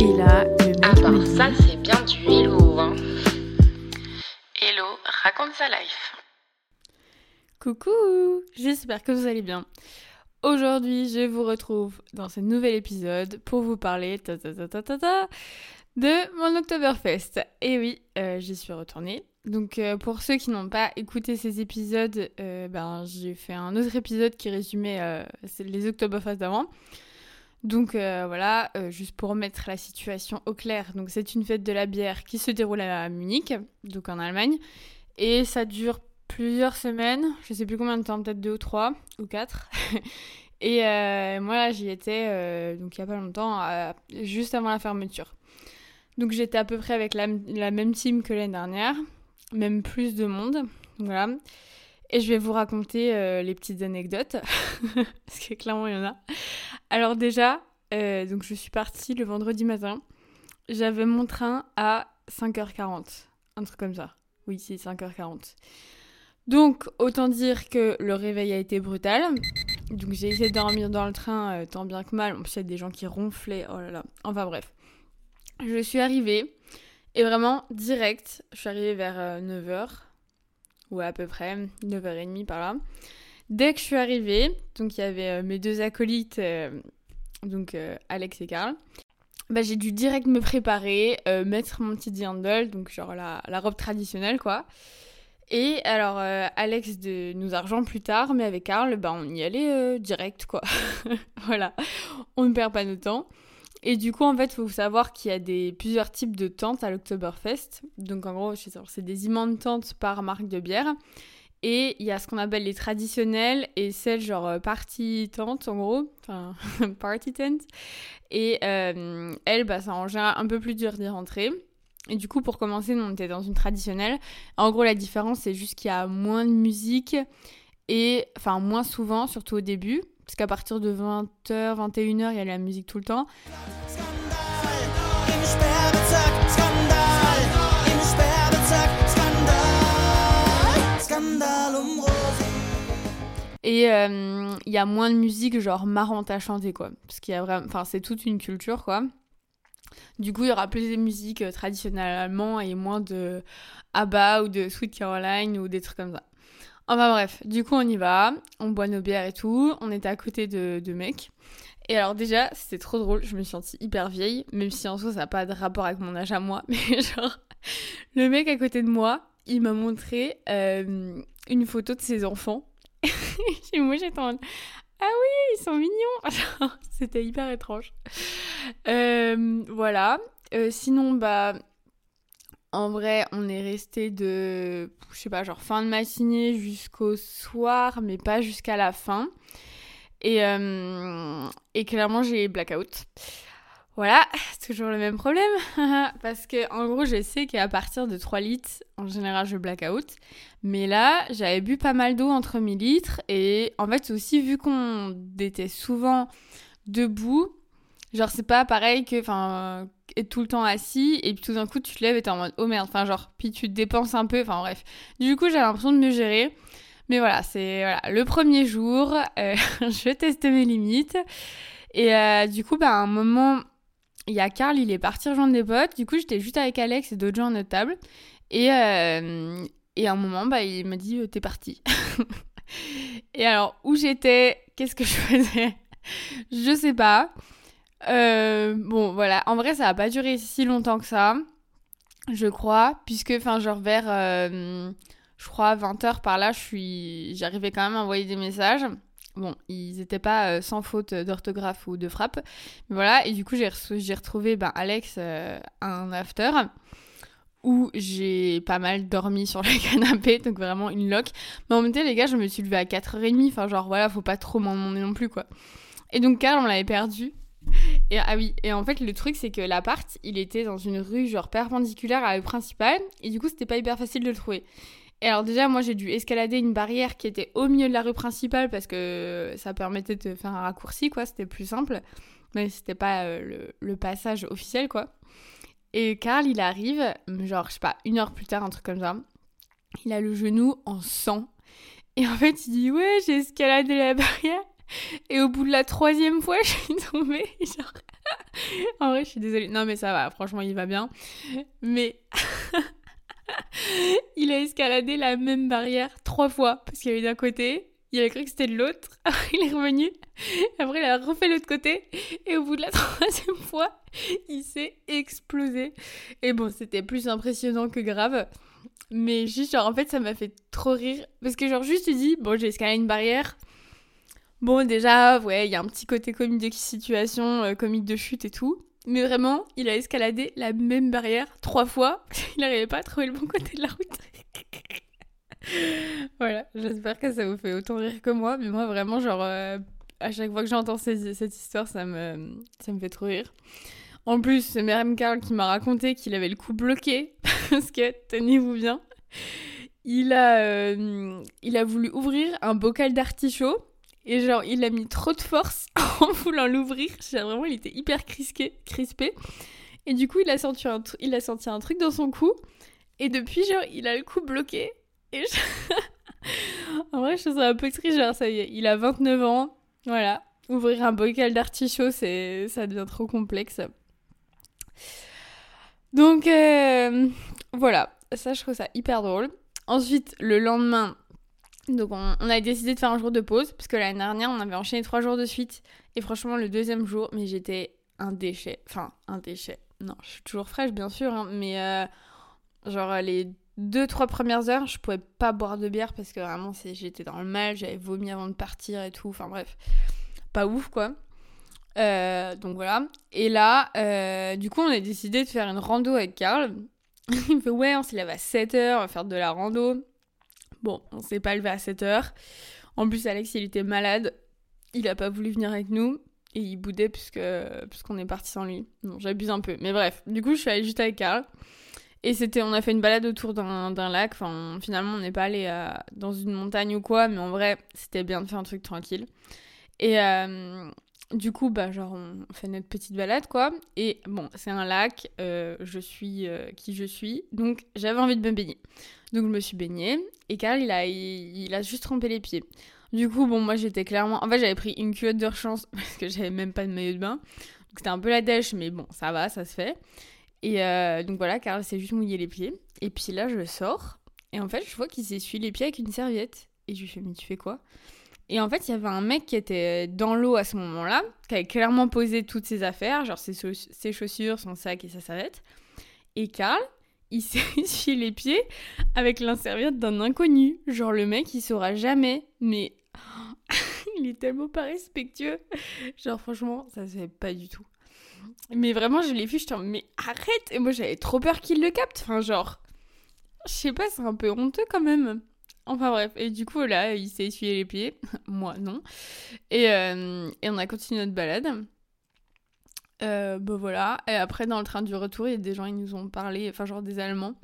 Et là, le mec Ah ça c'est bien du hello hein. Hello, raconte sa life. Coucou J'espère que vous allez bien. Aujourd'hui, je vous retrouve dans ce nouvel épisode pour vous parler ta ta ta ta ta ta, de mon Oktoberfest. Et oui, euh, j'y suis retournée. Donc euh, pour ceux qui n'ont pas écouté ces épisodes, euh, ben, j'ai fait un autre épisode qui résumait euh, les Oktoberfest d'avant. Donc euh, voilà, euh, juste pour remettre la situation au clair. Donc c'est une fête de la bière qui se déroule à Munich, donc en Allemagne. Et ça dure plusieurs semaines, je sais plus combien de temps, peut-être deux ou trois ou quatre. Et euh, moi là j'y étais donc il y a pas longtemps, juste avant la fermeture. Donc j'étais à peu près avec la, la même team que l'année dernière, même plus de monde. Voilà. Et je vais vous raconter euh, les petites anecdotes, parce que clairement il y en a. Alors déjà, euh, donc je suis partie le vendredi matin. J'avais mon train à 5h40, un truc comme ça. Oui, c'est 5h40. Donc, autant dire que le réveil a été brutal. Donc, j'ai essayé de dormir dans le train euh, tant bien que mal. En plus, il y a des gens qui ronflaient. Oh là là. Enfin, bref. Je suis arrivée. Et vraiment, direct, je suis arrivée vers 9h. Ou à peu près, 9h30 par là. Dès que je suis arrivée, donc il y avait euh, mes deux acolytes, euh, donc euh, Alex et Karl. Bah, j'ai dû direct me préparer, mettre mon petit dirndl, donc genre la, la robe traditionnelle quoi. Et alors, Alex de, nous a rejoint plus tard, mais avec Karl, bah, on y allait direct, quoi. voilà, on ne perd pas de temps. Et du coup, en fait, il faut savoir qu'il y a des, plusieurs types de tentes à l'Oktoberfest. Donc, en gros, c'est des immenses tentes par marque de bière. Et il y a ce qu'on appelle les traditionnelles et celles genre euh, party tentes, en gros. Enfin, party tent. Et euh, elles, bah, c'est en général un peu plus dur d'y rentrer. Et du coup, pour commencer, on était dans une traditionnelle. En gros, la différence, c'est juste qu'il y a moins de musique et, enfin, moins souvent, surtout au début. Parce qu'à partir de 20h, 21h, il y a la musique tout le temps. Et euh, il y a moins de musique, genre marrante à chanter, quoi. Parce qu'il y a vraiment. Enfin, c'est toute une culture, quoi. Du coup, il y aura plus de musique euh, traditionnelle allemande et moins de ABBA ou de Sweet Caroline ou des trucs comme ça. Enfin bref, du coup, on y va, on boit nos bières et tout. On était à côté de, de mecs. Et alors, déjà, c'était trop drôle. Je me suis sentie hyper vieille, même si en soi, ça n'a pas de rapport avec mon âge à moi. Mais genre, le mec à côté de moi, il m'a montré euh, une photo de ses enfants. et moi, j'étais en Ah oui, ils sont mignons. C'était hyper étrange. Euh, voilà. Euh, sinon, bah, en vrai, on est resté de, je sais pas, genre fin de matinée jusqu'au soir, mais pas jusqu'à la fin. Et, euh, et clairement, j'ai blackout. Voilà, toujours le même problème. Parce que, en gros, je sais qu'à partir de 3 litres, en général, je blackout. Mais là, j'avais bu pas mal d'eau entre mes litres. Et en fait, aussi, vu qu'on était souvent debout, genre, c'est pas pareil que, enfin, être tout le temps assis. Et puis tout d'un coup, tu te lèves et t'es en mode, oh merde. Enfin, genre, puis tu dépenses un peu. Enfin, bref. Du coup, j'ai l'impression de me gérer. Mais voilà, c'est voilà, le premier jour. euh, je testais mes limites. Et euh, du coup, bah, à un moment, il y a Karl, il est parti rejoindre des potes. Du coup, j'étais juste avec Alex et d'autres gens à notre table. Et, euh, et à un moment, bah, il m'a dit, euh, t'es parti. et alors, où j'étais, qu'est-ce que je faisais? Je sais pas. Euh, bon, voilà. En vrai, ça a pas duré si longtemps que ça. Je crois. Puisque, enfin, genre vers, euh, je crois, 20h par là, je suis... j'arrivais quand même à envoyer des messages. Bon, ils n'étaient pas euh, sans faute d'orthographe ou de frappe. Mais voilà, et du coup, j'ai j'ai retrouvé ben, Alex un after où j'ai pas mal dormi sur le canapé, donc vraiment une loque. Mais en même temps, les gars, je me suis levée à 4h30, enfin genre voilà, faut pas trop m'en demander non plus quoi. Et donc Karl, on l'avait perdu. Et ah oui, et en fait le truc c'est que l'appart, il était dans une rue genre perpendiculaire à la principale, et du coup c'était pas hyper facile de le trouver. Et alors déjà, moi j'ai dû escalader une barrière qui était au milieu de la rue principale parce que ça permettait de faire un raccourci, quoi, c'était plus simple. Mais c'était pas euh, le, le passage officiel, quoi. Et Karl, il arrive, genre, je sais pas, une heure plus tard, un truc comme ça. Il a le genou en sang. Et en fait, il dit Ouais, j'ai escaladé la barrière. Et au bout de la troisième fois, je suis tombée. En vrai, je suis désolée. Non, mais ça va, franchement, il va bien. Mais il a escaladé la même barrière trois fois parce qu'il y avait d'un côté, il a cru que c'était de l'autre. Il est revenu. Après, il a refait l'autre côté. Et au bout de la troisième fois, il s'est explosé. Et bon, c'était plus impressionnant que grave. Mais juste, genre, en fait, ça m'a fait trop rire. Parce que, genre, juste, tu dis, bon, j'ai escaladé une barrière. Bon, déjà, ouais, il y a un petit côté comique de situation, euh, comique de chute et tout. Mais vraiment, il a escaladé la même barrière trois fois. Il n'arrivait pas à trouver le bon côté de la route. voilà, j'espère que ça vous fait autant rire que moi. Mais moi, vraiment, genre, euh, à chaque fois que j'entends cette histoire, ça me, ça me fait trop rire. En plus, c'est même Carl qui m'a raconté qu'il avait le cou bloqué. Parce que, tenez-vous bien, il a, euh, il a voulu ouvrir un bocal d'artichaut. Et genre, il a mis trop de force en voulant l'ouvrir. Genre, Vraiment, il était hyper crisqué, crispé. Et du coup, il a, senti un il a senti un truc dans son cou. Et depuis, genre, il a le cou bloqué. Et en vrai, je trouve ça un peu triste. Genre, ça y est, il a 29 ans. Voilà. Ouvrir un bocal d'artichaut, c'est... ça devient trop complexe. Donc, euh, voilà. Ça, je trouve ça hyper drôle. Ensuite, le lendemain, donc on, a décidé de faire un jour de pause. Parce que l'année dernière, on avait enchaîné trois jours de suite. Et franchement, le deuxième jour, mais j'étais un déchet. Enfin, un déchet. Non, je suis toujours fraîche, bien sûr. hein, mais euh, genre, les deux, trois premières heures, je pouvais pas boire de bière parce que vraiment, j'étais dans le mal. J'avais vomi avant de partir et tout. Enfin, bref. Pas ouf, quoi. Euh, donc voilà. Et là, euh, du coup, on a décidé de faire une rando avec Karl. Il me fait Ouais, on s'est levé à 7h, on va faire de la rando. Bon, on s'est pas levé à 7h. En plus, Alex, il était malade. Il a pas voulu venir avec nous. Et il boudait puisque, puisqu'on est parti sans lui. J'abuse un peu. Mais bref, du coup, je suis allée juste avec Karl. Et c'était, on a fait une balade autour d'un, lac. Enfin, finalement, on n'est pas allé euh, dans une montagne ou quoi. Mais en vrai, c'était bien de faire un truc tranquille. Et euh, du coup, bah, genre, on fait notre petite balade, quoi. Et bon, c'est un lac. euh, je suis euh, qui je suis. Donc, j'avais envie de me baigner. Donc, je me suis baignée. Et Karl, il a, il, il a juste trempé les pieds. Du coup, bon, moi, j'étais clairement... En fait, j'avais pris une culotte de rechange parce que j'avais même pas de maillot de bain. Donc, c'était un peu la dèche, mais bon, ça va, ça se fait. Et euh, donc, voilà, Karl s'est juste mouillé les pieds. Et puis là, je sors. Et en fait, je vois qu'il s'essuie les pieds avec une serviette. Et je lui fais, mais tu fais quoi? Et en fait, il y avait un mec qui était dans l'eau à ce moment-là, qui avait clairement posé toutes ses affaires, genre ses, chauss- ses chaussures, son sac et sa serviette. Et Karl, il s'est essuyé les pieds avec l'inserviette d'un inconnu. Genre, le mec, il saura jamais, mais il est tellement pas respectueux. Genre, franchement, ça se fait pas du tout. Mais vraiment, je l'ai vu, je en mais arrête Et moi, j'avais trop peur qu'il le capte. Enfin, genre, je sais pas, c'est un peu honteux quand même. Enfin bref, et du coup, là, il s'est essuyé les pieds. moi, non. Et, euh, et on a continué notre balade. Euh, bah voilà. Et après, dans le train du retour, il y a des gens, ils nous ont parlé, enfin, genre des Allemands.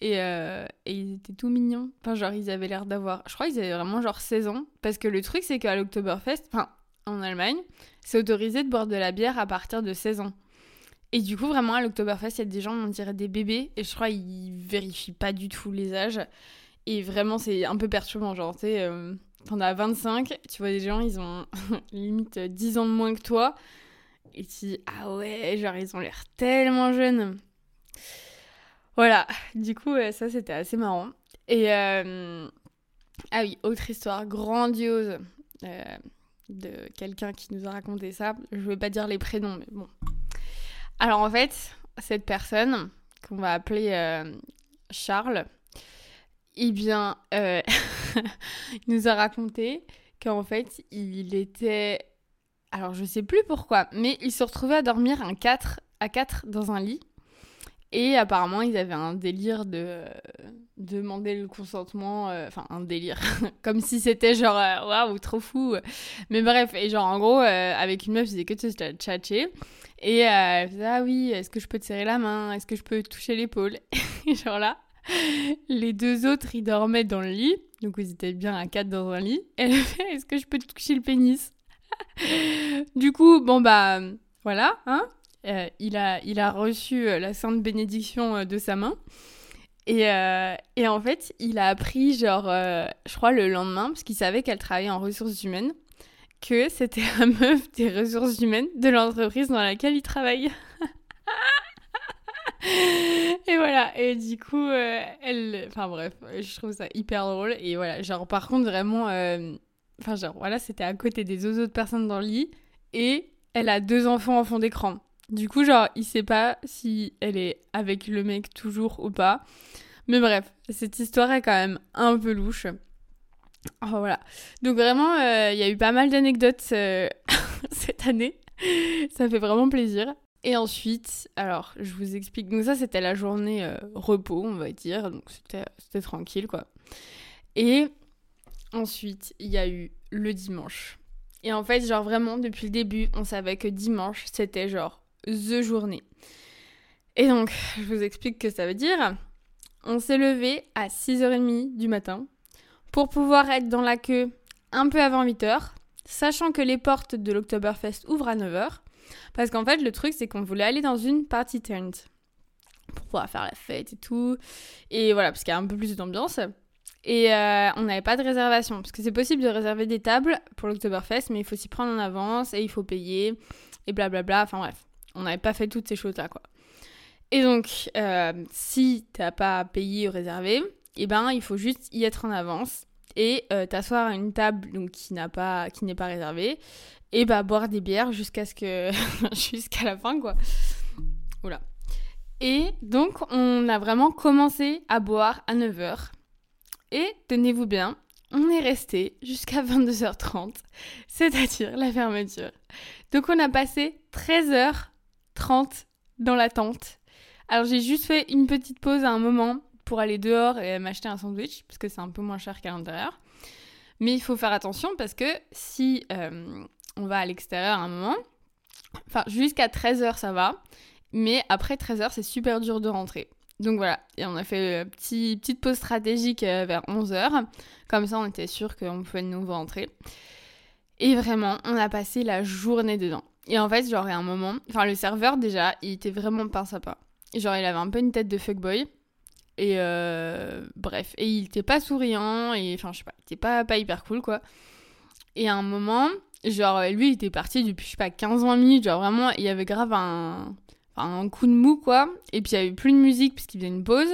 Et, euh, ils étaient tout mignons. Enfin, genre, ils avaient l'air d'avoir. Je crois qu'ils avaient vraiment genre 16 ans. Parce que le truc, c'est qu'à l'Oktoberfest, enfin, en Allemagne, c'est autorisé de boire de la bière à partir de 16 ans. Et du coup, vraiment, à l'Oktoberfest, il y a des gens, on dirait des bébés. Et je crois qu'ils vérifient pas du tout les âges. Et vraiment, c'est un peu perturbant. Genre, tu sais, euh, t'en as 25, tu vois des gens, ils ont limite 10 ans de moins que toi. Et tu dis, ah ouais, genre, ils ont l'air tellement jeunes. Voilà, du coup, euh, ça c'était assez marrant. Et euh, ah oui, autre histoire grandiose euh, de quelqu'un qui nous a raconté ça. Je vais pas dire les prénoms, mais bon. Alors en fait, cette personne qu'on va appeler Charles, eh bien, euh, il nous a raconté qu'en fait, il était. Alors je sais plus pourquoi, mais il se retrouvait à dormir un 4 à 4 dans un lit. Et apparemment, ils avaient un délire de euh, demander le consentement, euh, enfin un délire, comme si c'était genre waouh trop fou. Mais bref, et genre en gros, avec une meuf, ils faisaient que de se tchatcher. Et elle faisait ah oui, est-ce que je peux te serrer la main, est-ce que je peux toucher l'épaule? Genre là, les deux autres, ils dormaient dans le lit, donc ils étaient bien à quatre dans un lit. Elle fait est-ce que je peux te toucher le pénis Du coup, bon bah voilà, hein euh, il, a, il a reçu euh, la sainte bénédiction euh, de sa main. Et, et en fait, il a appris, genre, je crois, le lendemain, parce qu'il savait qu'elle travaillait en ressources humaines, que c'était la meuf des ressources humaines de l'entreprise dans laquelle il travaille. et voilà, et du coup, euh, elle. Enfin bref, je trouve ça hyper drôle. Et voilà, genre, par contre, vraiment. euh, Enfin, genre, voilà, c'était à côté des autres personnes dans le lit. Et elle a deux enfants en fond d'écran. Du coup, genre, il sait pas si elle est avec le mec toujours ou pas. Mais bref, cette histoire est quand même un peu louche. Oh, voilà. Donc vraiment, euh, il y a eu pas mal d'anecdotes cette année. Ça fait vraiment plaisir. Et ensuite, alors, je vous explique. Donc ça, c'était la journée euh, repos, on va dire. Donc c'était tranquille, quoi. Et ensuite, il y a eu le dimanche. Et en fait, genre vraiment, depuis le début, on savait que dimanche, c'était genre the journée. Et donc, je vous explique que ça veut dire. On s'est levé à 6h30 du matin pour pouvoir être dans la queue un peu avant 8h, sachant que les portes de l'Oktoberfest ouvrent à 9h. Parce qu'en fait, le truc, c'est qu'on voulait aller dans une party tent pour pouvoir faire la fête et tout. Et voilà, parce qu'il y a un peu plus d'ambiance. Et euh, on n'avait pas de réservation, parce que c'est possible de réserver des tables pour l'Oktoberfest, mais il faut s'y prendre en avance et il faut payer et blablabla. Enfin bref, on n'avait pas fait toutes ces choses-là, quoi. Et donc, euh, si t'as pas payé ou réservé, eh ben, il faut juste y être en avance et euh, t'asseoir à une table donc, qui n'a pas, qui n'est pas réservée et bah boire des bières jusqu'à ce que, jusqu'à la fin, quoi. Oula. Et donc, on a vraiment commencé à boire à 9h. Et tenez-vous bien, on est resté jusqu'à 22h30, c'est-à-dire la fermeture. Donc on a passé 13h30 dans la tente. Alors j'ai juste fait une petite pause à un moment pour aller dehors et m'acheter un sandwich, parce que c'est un peu moins cher qu'à l'intérieur. Mais il faut faire attention parce que si euh, on va à l'extérieur un moment, enfin jusqu'à 13h ça va, mais après 13h c'est super dur de rentrer. Donc voilà, et on a fait une petit, petite pause stratégique euh, vers 11h. Comme ça, on était sûr qu'on pouvait de nouveau rentrer. Et vraiment, on a passé la journée dedans. Et en fait, genre, à un moment, enfin, le serveur, déjà, il était vraiment pas sympa. Genre, il avait un peu une tête de fuckboy. Et euh, bref, et il était pas souriant, et enfin, je sais pas, il était pas, pas hyper cool, quoi. Et à un moment, genre, lui, il était parti depuis, je sais pas, 15-20 minutes. Genre, vraiment, il y avait grave un un coup de mou quoi. Et puis il y avait plus de musique puisqu'il faisait une pause.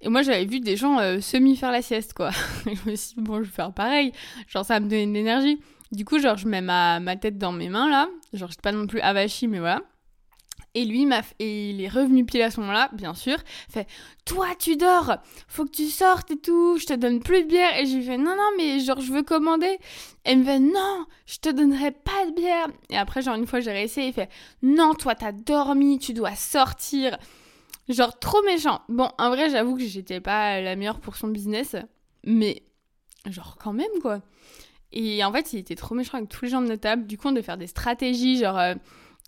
Et moi j'avais vu des gens euh, semi faire la sieste quoi. Je me suis dit bon je vais faire pareil. Genre ça va me donner de l'énergie. Du coup genre je mets ma, ma tête dans mes mains là. Genre j'étais pas non plus avachie mais voilà. Et lui, m'a et il est revenu pile à ce moment-là, bien sûr. Fait, toi, tu dors, faut que tu sortes et tout, je te donne plus de bière. Et je lui fais, non, non, mais genre, je veux commander. Et il me fait, non, je te donnerai pas de bière. Et après, genre, une fois, j'ai réessayé, il fait, non, toi, t'as dormi, tu dois sortir. Genre, trop méchant. Bon, en vrai, j'avoue que j'étais pas la meilleure pour son business, mais genre, quand même, quoi. Et en fait, il était trop méchant avec tous les gens de notre table. Du coup, on devait faire des stratégies, genre. euh,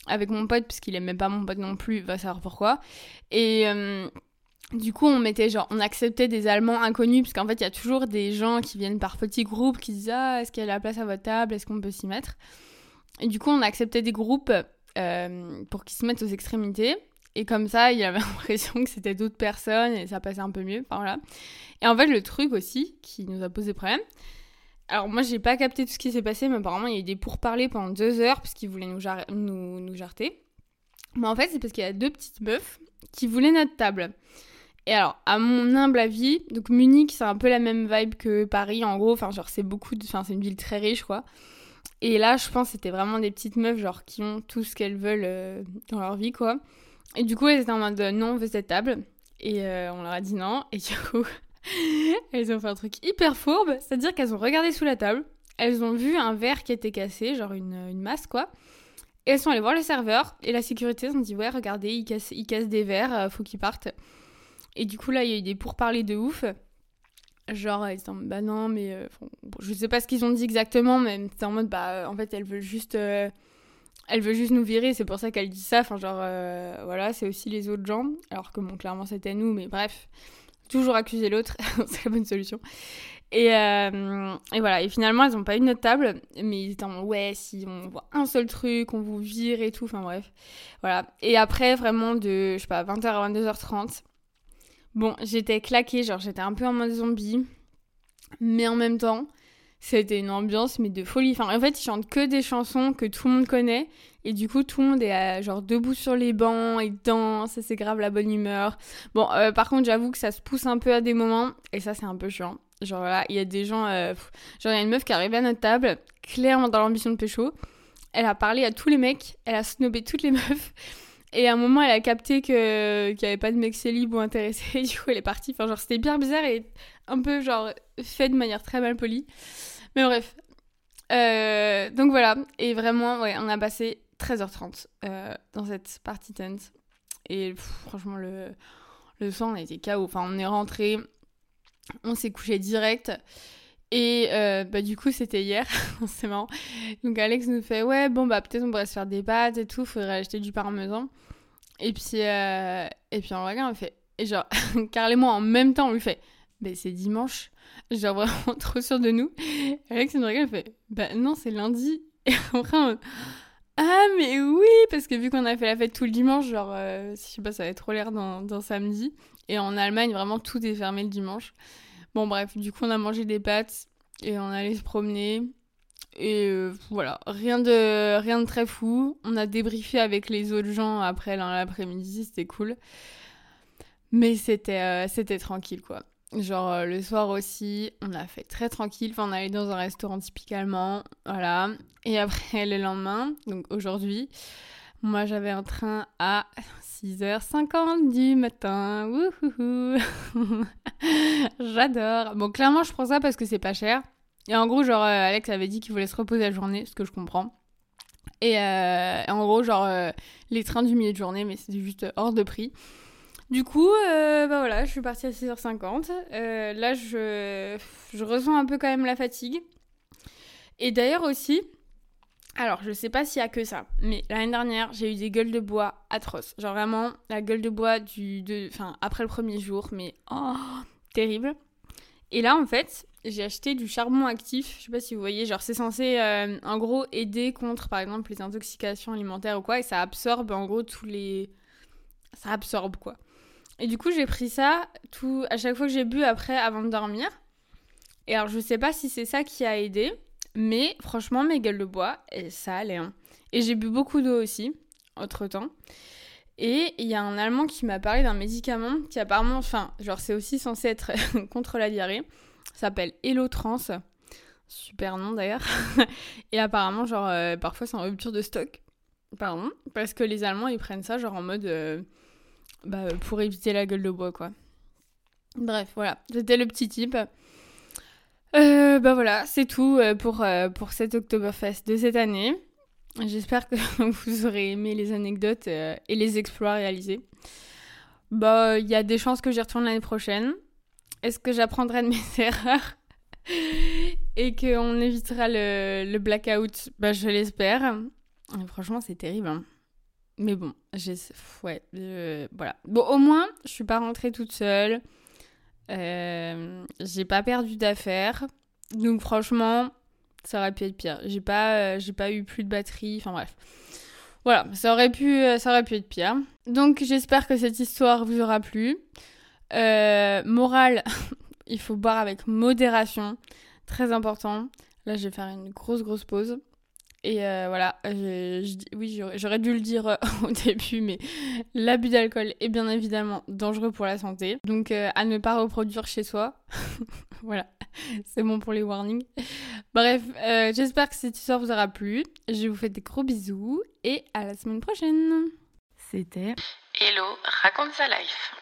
avec mon pote parce qu'il aimait pas mon pote non plus, va savoir pourquoi. Et euh, du coup, on mettait genre, on acceptait des Allemands inconnus parce qu'en fait, il y a toujours des gens qui viennent par petits groupes qui disent ah est-ce qu'il y a la place à votre table, est-ce qu'on peut s'y mettre? Et du coup, on acceptait des groupes euh, pour qu'ils se mettent aux extrémités. Et comme ça, il avait l'impression que c'était d'autres personnes et ça passait un peu mieux. Et en fait, le truc aussi qui nous a posé problème, alors moi j'ai pas capté tout ce qui s'est passé, mais apparemment il y a eu des pourparlers pendant deux heures parce qu'ils voulaient nous, nous, nous jarter. Mais en fait c'est parce qu'il y a deux petites meufs qui voulaient notre table. Et alors à mon humble avis, donc Munich c'est un peu la même vibe que Paris en gros, enfin genre c'est beaucoup, enfin c'est une ville très riche quoi. Et là je pense c'était vraiment des petites meufs genre qui ont tout ce qu'elles veulent euh, dans leur vie quoi. Et du coup elles étaient en mode non on veut cette table. Et euh, on leur a dit non. Et du coup elles ont fait un truc hyper fourbe, c'est-à-dire qu'elles ont regardé sous la table, elles ont vu un verre qui était cassé, genre une, une masse quoi. Et elles sont allées voir le serveur et la sécurité ont dit ouais regardez il casse, il casse des verres, euh, faut qu'ils partent. Et du coup là il y a eu des pourparlers de ouf. Genre ils étaient en bah non mais euh, je sais pas ce qu'ils ont dit exactement mais c'était en mode bah euh, en fait elles veulent juste euh, elle veut juste nous virer, c'est pour ça qu'elle dit ça. Enfin, genre, voilà, c'est aussi les autres gens. Alors que, bon, clairement, c'était nous, mais bref, toujours accuser l'autre, c'est la bonne solution. Et, euh, et voilà, et finalement, elles n'ont pas eu notre table, mais ils étaient en ouais, si on voit un seul truc, on vous vire et tout, enfin bref. Voilà. Et après, vraiment, de, je sais pas, 20h à 22h30, bon, j'étais claquée, genre, j'étais un peu en mode zombie, mais en même temps, C'était une ambiance, mais de folie. Enfin, en fait, ils chantent que des chansons que tout le monde connaît. Et du coup, tout le monde est euh, genre debout sur les bancs, et danse, c'est grave la bonne humeur. Bon, euh, par contre, j'avoue que ça se pousse un peu à des moments, et ça, c'est un peu chiant. Genre là, il y a des gens. euh, genre, il y a une meuf qui arrive à notre table, clairement dans l'ambition de pécho. Elle a parlé à tous les mecs, elle a snobé toutes les meufs. Et à un moment, elle a capté que qu'il n'y avait pas de mec célib ou intéressé. Du coup, elle est partie. Enfin, genre, c'était bien bizarre et un peu, genre, fait de manière très mal polie. Mais bref. Euh, donc voilà. Et vraiment, ouais, on a passé 13h30 euh, dans cette partie tent. Et franchement, le, le soir, on a été KO. Enfin, on est rentré, on s'est couché direct. Et euh, bah, du coup, c'était hier. C'est marrant. Donc Alex nous fait Ouais, bon, bah peut-être on pourrait se faire des pâtes et tout. Faudrait acheter du parmesan. Et puis, et puis on regarde, on fait. Et genre, Carl et moi, en même temps, on lui fait Ben c'est dimanche. Genre vraiment trop sûr de nous. Alex nous regarde, fait Bah non, c'est lundi. Et après. Ah, mais oui Parce que vu qu'on a fait la fête tout le dimanche, genre, euh, je sais pas, ça avait trop l'air d'un samedi. Et en Allemagne, vraiment, tout est fermé le dimanche. Bon, bref, du coup, on a mangé des pâtes et on allait se promener. Et euh, voilà, rien de, rien de très fou. On a débriefé avec les autres gens après l'après-midi, c'était cool. Mais c'était euh, c'était tranquille, quoi. Genre, euh, le soir aussi, on a fait très tranquille. Enfin, on allait dans un restaurant typique allemand, voilà. Et après, le lendemain, donc aujourd'hui, moi, j'avais un train à 6h50 du matin. J'adore. Bon, clairement, je prends ça parce que c'est pas cher. Et en gros, genre, euh, Alex avait dit qu'il voulait se reposer la journée, ce que je comprends. Et, euh, en gros, genre, les trains du milieu de journée, mais c'était juste hors de prix. Du coup, euh, bah voilà, je suis partie à 6h50. Euh, là, je, je ressens un peu quand même la fatigue. Et d'ailleurs aussi, alors je sais pas s'il y a que ça, mais l'année dernière, j'ai eu des gueules de bois atroces. Genre vraiment, la gueule de bois du, enfin, après le premier jour, mais oh, terrible. Et là, en fait, j'ai acheté du charbon actif. Je sais pas si vous voyez, genre c'est censé euh, en gros aider contre par exemple les intoxications alimentaires ou quoi, et ça absorbe en gros tous les. Ça absorbe quoi. Et du coup, j'ai pris ça tout à chaque fois que j'ai bu après avant de dormir. Et alors, je sais pas si c'est ça qui a aidé, mais franchement, mes gueules de bois, et ça allait. hein. Et j'ai bu beaucoup d'eau aussi, entre temps. Et il y a un Allemand qui m'a parlé d'un médicament qui apparemment, enfin, genre c'est aussi censé être contre la diarrhée. S'appelle Elotrans. Super nom d'ailleurs. Et apparemment, genre, euh, parfois c'est en rupture de stock. Pardon. Parce que les Allemands, ils prennent ça genre en mode... euh, bah, pour éviter la gueule de bois, quoi. Bref, voilà. C'était le petit tip. Euh, bah voilà, c'est tout euh, pour, euh, pour cet Oktoberfest de cette année. J'espère que vous aurez aimé les anecdotes euh, et les exploits réalisés. Bah, il y a des chances que j'y retourne l'année prochaine. Est-ce que j'apprendrai de mes erreurs et qu'on évitera le, le blackout? Bah, je l'espère. Franchement, c'est terrible. hein. Mais bon. Ouais, euh, voilà. Bon, au moins, je suis pas rentrée toute seule. Euh, j'ai pas perdu d'affaires. Donc franchement, ça aurait pu être pire. J'ai pas, euh, pas eu plus de batterie. Enfin bref. Voilà, ça aurait pu, euh, ça aurait pu être pire. Donc j'espère que cette histoire vous aura plu. Morale, il faut boire avec modération. Très important. Là, je vais faire une grosse, grosse pause. Et euh, voilà, je- oui, j'aurais dû le dire euh, au début, mais l'abus d'alcool est bien évidemment dangereux pour la santé. Donc euh, à ne pas reproduire chez soi. voilà, c'est bon pour les warnings. Bref, euh, j'espère que cette histoire vous aura plu. Je vous fais des gros bisous et à la semaine prochaine. C'était Hello, raconte sa life.